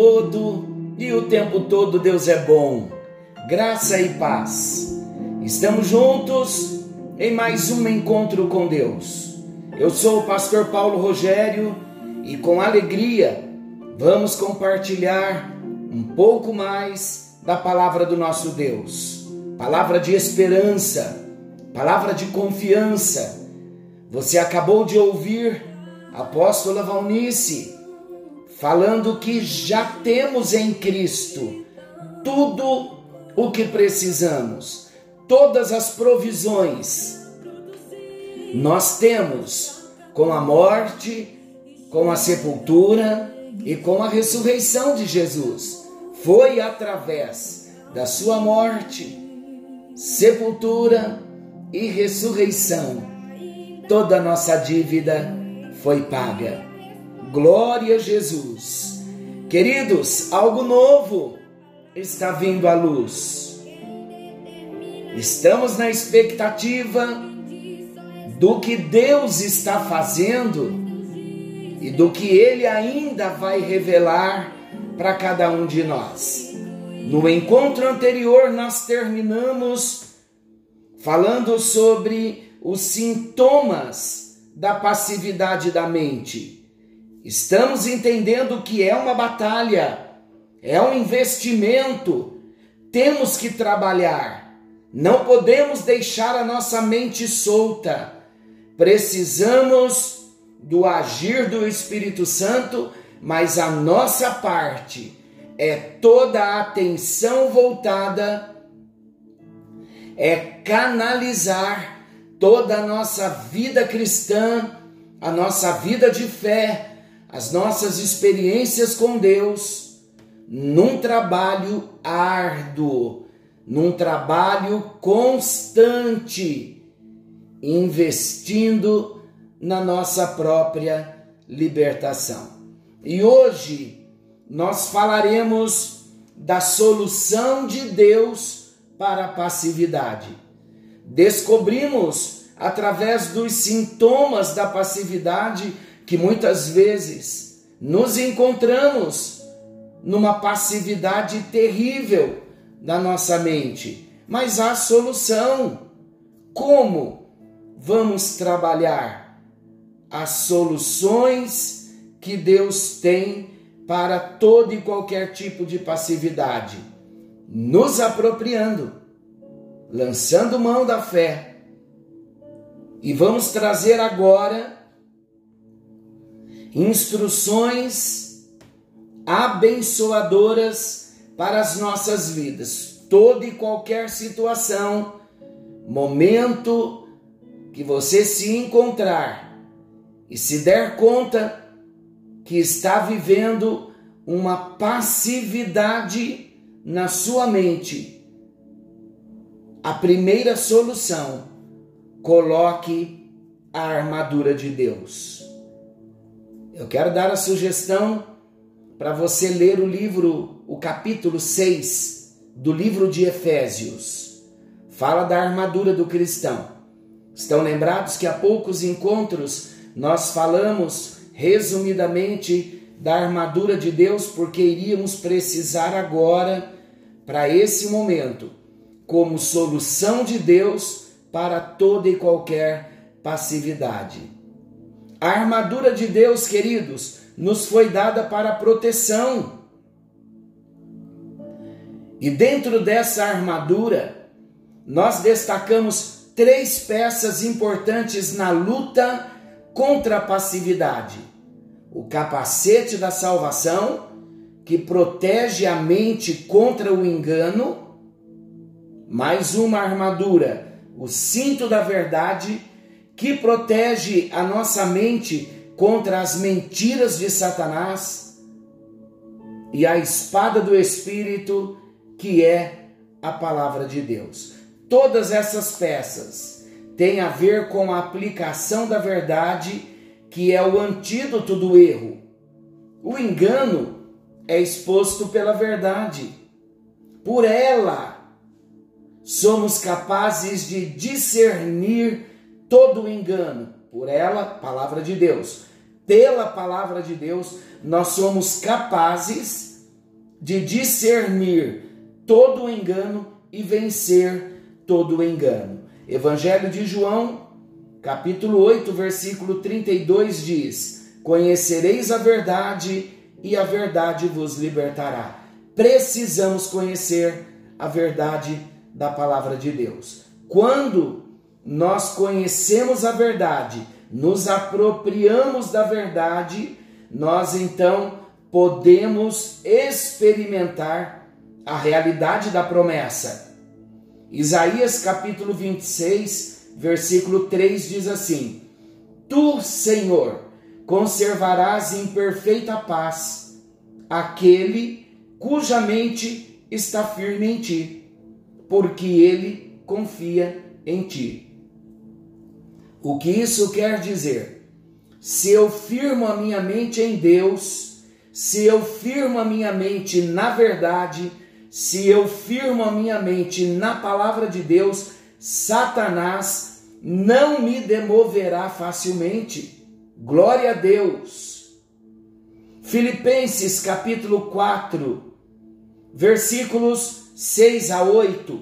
todo e o tempo todo Deus é bom. Graça e paz. Estamos juntos em mais um encontro com Deus. Eu sou o pastor Paulo Rogério e com alegria vamos compartilhar um pouco mais da palavra do nosso Deus. Palavra de esperança, palavra de confiança. Você acabou de ouvir a apóstola Valnice falando que já temos em Cristo tudo o que precisamos, todas as provisões. Nós temos com a morte, com a sepultura e com a ressurreição de Jesus. Foi através da sua morte, sepultura e ressurreição toda a nossa dívida foi paga. Glória a Jesus. Queridos, algo novo está vindo à luz. Estamos na expectativa do que Deus está fazendo e do que Ele ainda vai revelar para cada um de nós. No encontro anterior, nós terminamos falando sobre os sintomas da passividade da mente. Estamos entendendo que é uma batalha, é um investimento. Temos que trabalhar. Não podemos deixar a nossa mente solta. Precisamos do agir do Espírito Santo, mas a nossa parte é toda a atenção voltada, é canalizar toda a nossa vida cristã, a nossa vida de fé as nossas experiências com Deus num trabalho árduo, num trabalho constante, investindo na nossa própria libertação. E hoje nós falaremos da solução de Deus para a passividade. Descobrimos através dos sintomas da passividade que muitas vezes nos encontramos numa passividade terrível da nossa mente, mas há solução. Como vamos trabalhar as soluções que Deus tem para todo e qualquer tipo de passividade? Nos apropriando, lançando mão da fé. E vamos trazer agora instruções abençoadoras para as nossas vidas. Toda e qualquer situação, momento que você se encontrar e se der conta que está vivendo uma passividade na sua mente, a primeira solução, coloque a armadura de Deus. Eu quero dar a sugestão para você ler o livro, o capítulo 6 do livro de Efésios. Fala da armadura do cristão. Estão lembrados que há poucos encontros nós falamos resumidamente da armadura de Deus, porque iríamos precisar agora, para esse momento, como solução de Deus para toda e qualquer passividade. A armadura de Deus, queridos, nos foi dada para proteção. E dentro dessa armadura, nós destacamos três peças importantes na luta contra a passividade: o capacete da salvação, que protege a mente contra o engano, mais uma armadura, o cinto da verdade que protege a nossa mente contra as mentiras de Satanás, e a espada do Espírito, que é a palavra de Deus. Todas essas peças têm a ver com a aplicação da verdade, que é o antídoto do erro. O engano é exposto pela verdade. Por ela, somos capazes de discernir todo engano, por ela, palavra de Deus, pela palavra de Deus, nós somos capazes de discernir todo o engano e vencer todo o engano. Evangelho de João, capítulo 8, versículo 32 diz: Conhecereis a verdade e a verdade vos libertará. Precisamos conhecer a verdade da palavra de Deus. Quando nós conhecemos a verdade, nos apropriamos da verdade, nós então podemos experimentar a realidade da promessa. Isaías capítulo 26, versículo 3 diz assim: Tu, Senhor, conservarás em perfeita paz aquele cuja mente está firme em ti, porque ele confia em ti. O que isso quer dizer? Se eu firmo a minha mente em Deus, se eu firmo a minha mente na verdade, se eu firmo a minha mente na palavra de Deus, Satanás não me demoverá facilmente. Glória a Deus. Filipenses capítulo 4, versículos 6 a 8.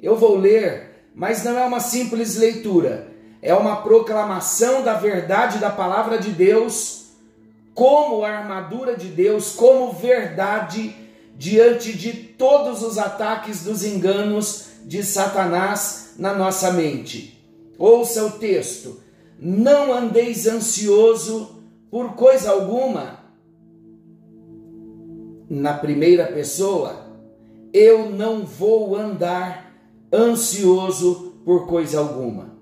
Eu vou ler, mas não é uma simples leitura é uma proclamação da verdade da palavra de Deus, como armadura de Deus, como verdade diante de todos os ataques dos enganos de Satanás na nossa mente. Ouça o texto: Não andeis ansioso por coisa alguma. Na primeira pessoa, eu não vou andar ansioso por coisa alguma.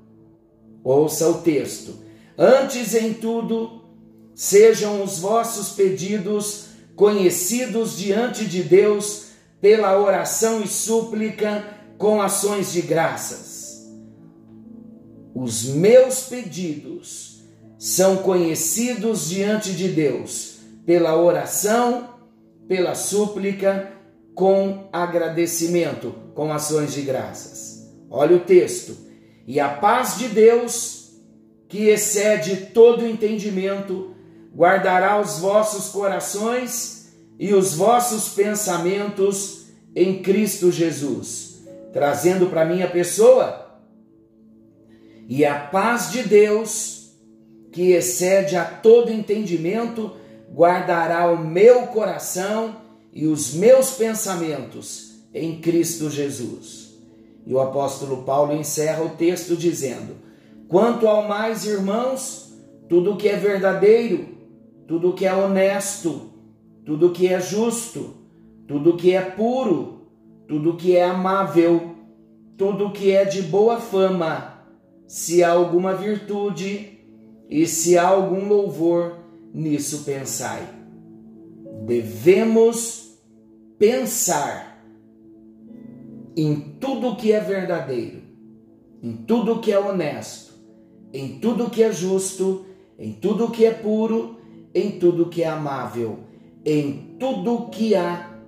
Ouça o texto. Antes em tudo, sejam os vossos pedidos conhecidos diante de Deus pela oração e súplica com ações de graças. Os meus pedidos são conhecidos diante de Deus pela oração, pela súplica, com agradecimento, com ações de graças. Olha o texto e a paz de Deus, que excede todo entendimento, guardará os vossos corações e os vossos pensamentos em Cristo Jesus. Trazendo para minha pessoa, e a paz de Deus, que excede a todo entendimento, guardará o meu coração e os meus pensamentos em Cristo Jesus. E o apóstolo Paulo encerra o texto dizendo: Quanto ao mais, irmãos, tudo que é verdadeiro, tudo que é honesto, tudo que é justo, tudo que é puro, tudo que é amável, tudo que é de boa fama, se há alguma virtude e se há algum louvor, nisso pensai. Devemos pensar em tudo que é verdadeiro, em tudo que é honesto, em tudo que é justo, em tudo que é puro, em tudo que é amável, em tudo que há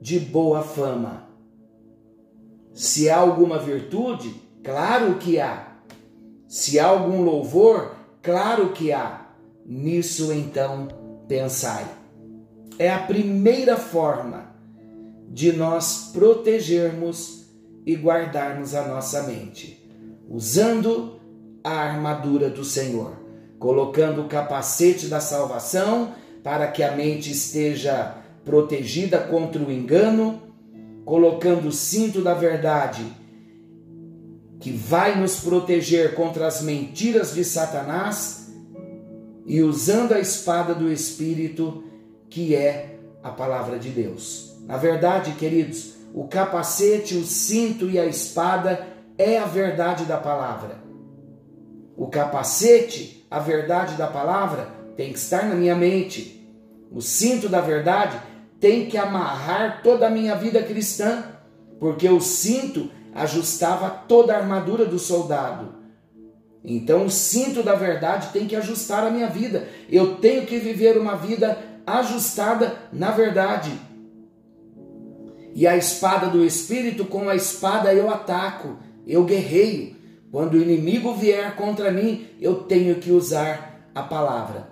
de boa fama. Se há alguma virtude, claro que há. Se há algum louvor, claro que há. Nisso então pensai. É a primeira forma de nós protegermos e guardarmos a nossa mente, usando a armadura do Senhor, colocando o capacete da salvação para que a mente esteja protegida contra o engano, colocando o cinto da verdade que vai nos proteger contra as mentiras de Satanás e usando a espada do Espírito, que é a palavra de Deus. Na verdade, queridos, o capacete, o cinto e a espada é a verdade da palavra. O capacete, a verdade da palavra, tem que estar na minha mente. O cinto da verdade tem que amarrar toda a minha vida cristã, porque o cinto ajustava toda a armadura do soldado. Então, o cinto da verdade tem que ajustar a minha vida. Eu tenho que viver uma vida ajustada na verdade. E a espada do Espírito, com a espada eu ataco, eu guerreio. Quando o inimigo vier contra mim, eu tenho que usar a palavra.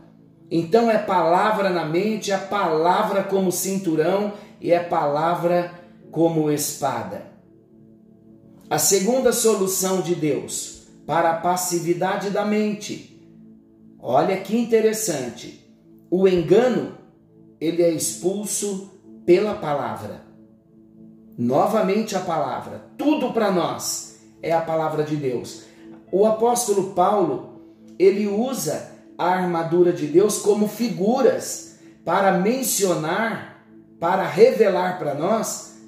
Então é palavra na mente, é palavra como cinturão e é palavra como espada. A segunda solução de Deus para a passividade da mente. Olha que interessante. O engano, ele é expulso pela palavra. Novamente a palavra. Tudo para nós é a palavra de Deus. O apóstolo Paulo, ele usa a armadura de Deus como figuras para mencionar, para revelar para nós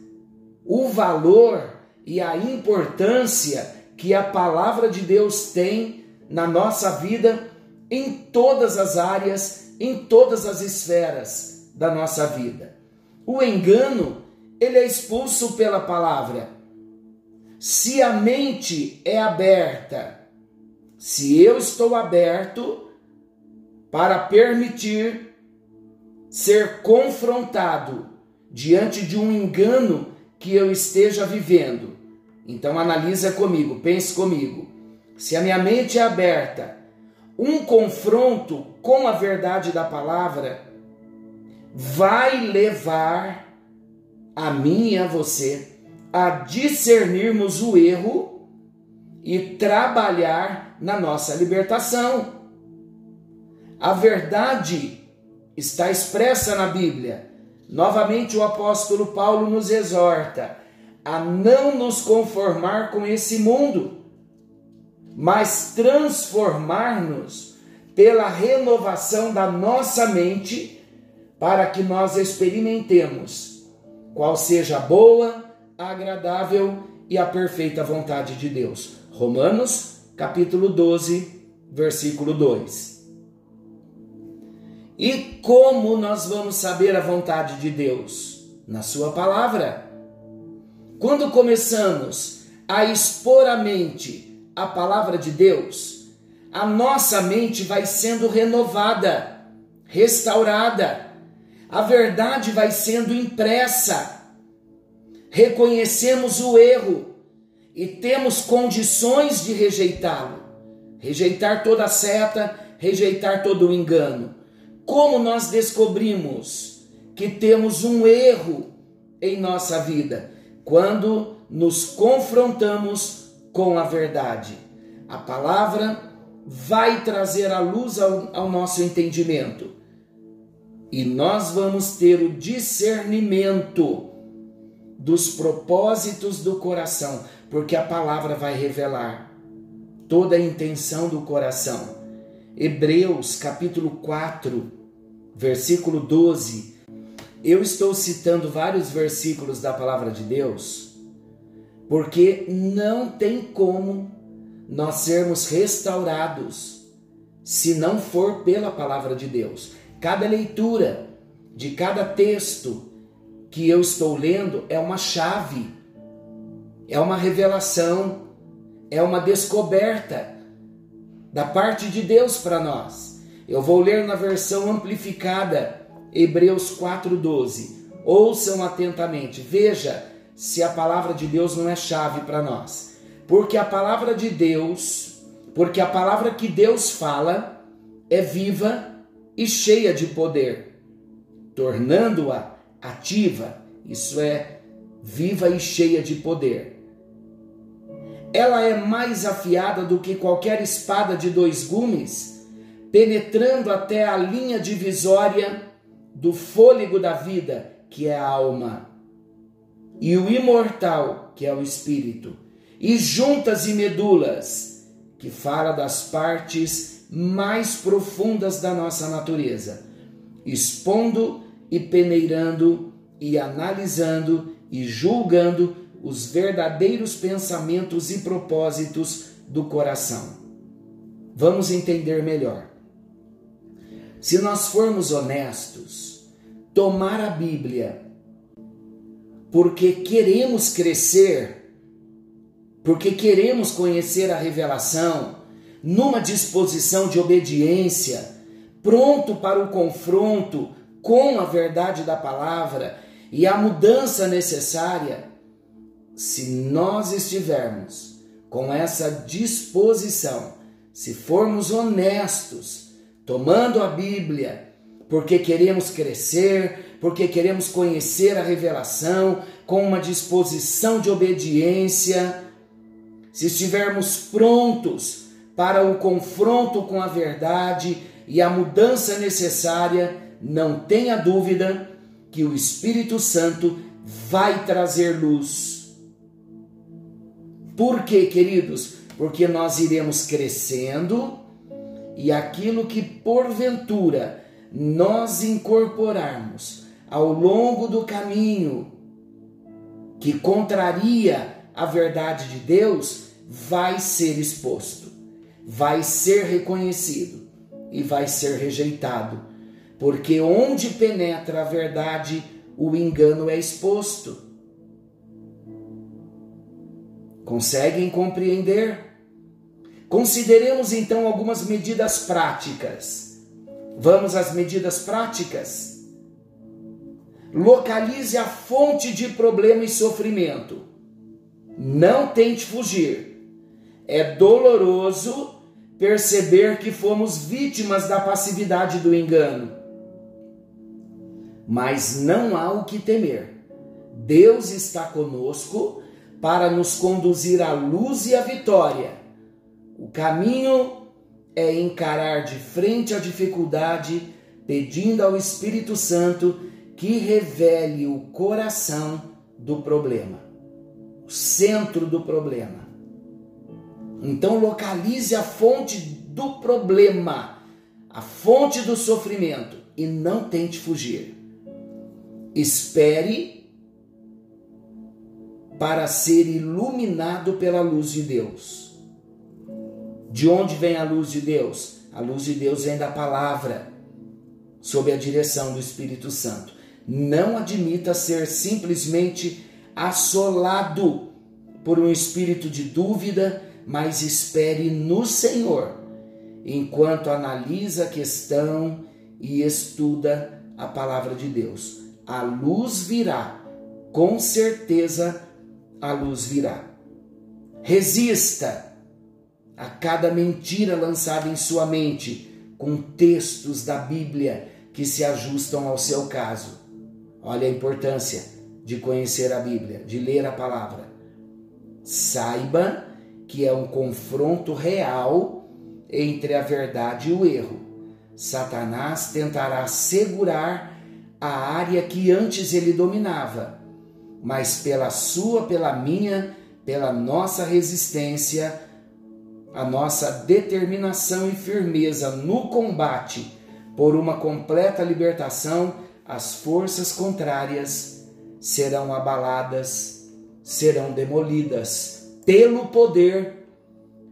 o valor e a importância que a palavra de Deus tem na nossa vida em todas as áreas, em todas as esferas da nossa vida. O engano, ele é expulso pela palavra. Se a mente é aberta, se eu estou aberto para permitir ser confrontado diante de um engano que eu esteja vivendo. Então analisa comigo, pense comigo. Se a minha mente é aberta, um confronto com a verdade da palavra vai levar a mim e a você a discernirmos o erro e trabalhar na nossa libertação. A verdade está expressa na Bíblia. Novamente, o apóstolo Paulo nos exorta a não nos conformar com esse mundo, mas transformar-nos pela renovação da nossa mente, para que nós experimentemos qual seja a boa, agradável e a perfeita vontade de Deus. Romanos, capítulo 12, versículo 2. E como nós vamos saber a vontade de Deus? Na Sua palavra. Quando começamos a expor a mente a palavra de Deus, a nossa mente vai sendo renovada, restaurada, a verdade vai sendo impressa. Reconhecemos o erro e temos condições de rejeitá-lo. Rejeitar toda seta, rejeitar todo o engano como nós descobrimos que temos um erro em nossa vida? Quando nos confrontamos com a verdade. A palavra vai trazer a luz ao, ao nosso entendimento e nós vamos ter o discernimento dos propósitos do coração, porque a palavra vai revelar toda a intenção do coração. Hebreus capítulo 4, versículo 12. Eu estou citando vários versículos da palavra de Deus, porque não tem como nós sermos restaurados se não for pela palavra de Deus. Cada leitura de cada texto que eu estou lendo é uma chave, é uma revelação, é uma descoberta da parte de Deus para nós. Eu vou ler na versão amplificada, Hebreus 4:12. Ouçam atentamente, veja se a palavra de Deus não é chave para nós. Porque a palavra de Deus, porque a palavra que Deus fala é viva e cheia de poder, tornando-a ativa, isso é, viva e cheia de poder. Ela é mais afiada do que qualquer espada de dois gumes penetrando até a linha divisória do fôlego da vida, que é a alma, e o imortal, que é o espírito, e juntas e medulas, que fala das partes mais profundas da nossa natureza, expondo e peneirando e analisando e julgando os verdadeiros pensamentos e propósitos do coração. Vamos entender melhor. Se nós formos honestos, tomar a Bíblia porque queremos crescer, porque queremos conhecer a revelação, numa disposição de obediência, pronto para o confronto com a verdade da palavra e a mudança necessária, se nós estivermos com essa disposição, se formos honestos, tomando a Bíblia, porque queremos crescer, porque queremos conhecer a revelação, com uma disposição de obediência, se estivermos prontos para o confronto com a verdade e a mudança necessária, não tenha dúvida que o Espírito Santo vai trazer luz. Por quê, queridos? Porque nós iremos crescendo e aquilo que porventura nós incorporarmos ao longo do caminho que contraria a verdade de Deus vai ser exposto, vai ser reconhecido e vai ser rejeitado, porque onde penetra a verdade, o engano é exposto. Conseguem compreender? Consideremos então algumas medidas práticas. Vamos às medidas práticas? Localize a fonte de problema e sofrimento. Não tente fugir. É doloroso perceber que fomos vítimas da passividade do engano. Mas não há o que temer. Deus está conosco para nos conduzir à luz e à vitória. O caminho é encarar de frente a dificuldade, pedindo ao Espírito Santo que revele o coração do problema, o centro do problema. Então localize a fonte do problema, a fonte do sofrimento e não tente fugir. Espere para ser iluminado pela luz de Deus. De onde vem a luz de Deus? A luz de Deus vem da palavra, sob a direção do Espírito Santo. Não admita ser simplesmente assolado por um espírito de dúvida, mas espere no Senhor, enquanto analisa a questão e estuda a palavra de Deus. A luz virá, com certeza a luz virá. Resista a cada mentira lançada em sua mente com textos da Bíblia que se ajustam ao seu caso. Olha a importância de conhecer a Bíblia, de ler a palavra. Saiba que é um confronto real entre a verdade e o erro. Satanás tentará segurar a área que antes ele dominava, mas pela sua, pela minha, pela nossa resistência, a nossa determinação e firmeza no combate por uma completa libertação as forças contrárias serão abaladas, serão demolidas pelo poder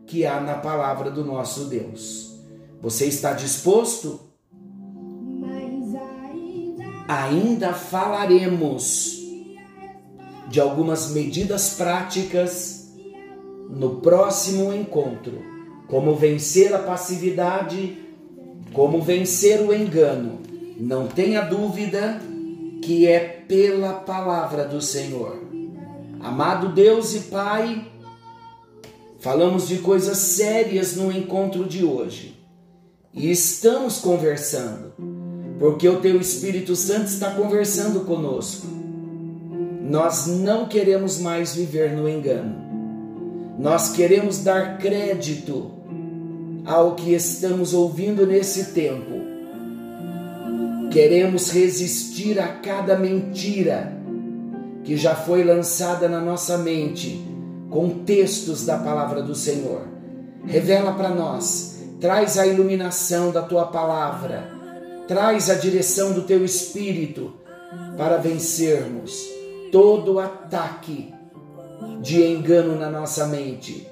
que há na palavra do nosso Deus. Você está disposto? Ainda falaremos de algumas medidas práticas no próximo encontro. Como vencer a passividade, como vencer o engano não tenha dúvida que é pela palavra do Senhor. Amado Deus e Pai, falamos de coisas sérias no encontro de hoje. E estamos conversando, porque o Teu Espírito Santo está conversando conosco. Nós não queremos mais viver no engano. Nós queremos dar crédito ao que estamos ouvindo nesse tempo Queremos resistir a cada mentira que já foi lançada na nossa mente com textos da palavra do Senhor. Revela para nós, traz a iluminação da tua palavra, traz a direção do teu espírito para vencermos todo ataque de engano na nossa mente.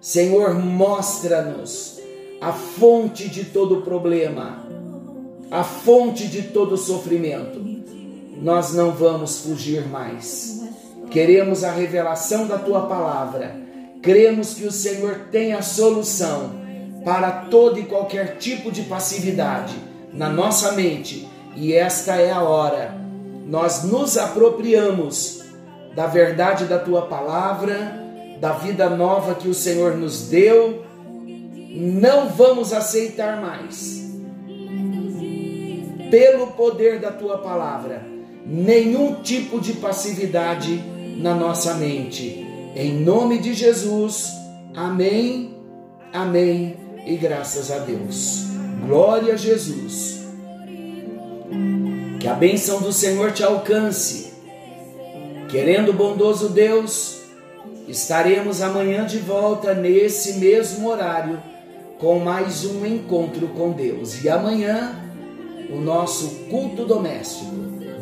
Senhor, mostra-nos a fonte de todo problema a fonte de todo sofrimento, nós não vamos fugir mais. Queremos a revelação da tua palavra. Cremos que o Senhor tem a solução para todo e qualquer tipo de passividade na nossa mente, e esta é a hora. Nós nos apropriamos da verdade da tua palavra, da vida nova que o Senhor nos deu. Não vamos aceitar mais pelo poder da tua palavra, nenhum tipo de passividade na nossa mente. Em nome de Jesus, amém, amém e graças a Deus. Glória a Jesus. Que a bênção do Senhor te alcance. Querendo bondoso Deus, estaremos amanhã de volta nesse mesmo horário com mais um encontro com Deus. E amanhã, o nosso culto doméstico.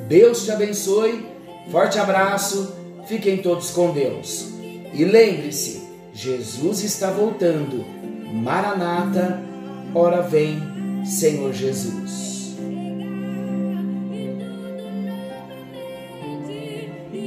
Deus te abençoe. Forte abraço. Fiquem todos com Deus. E lembre-se, Jesus está voltando. Maranata, ora vem, Senhor Jesus.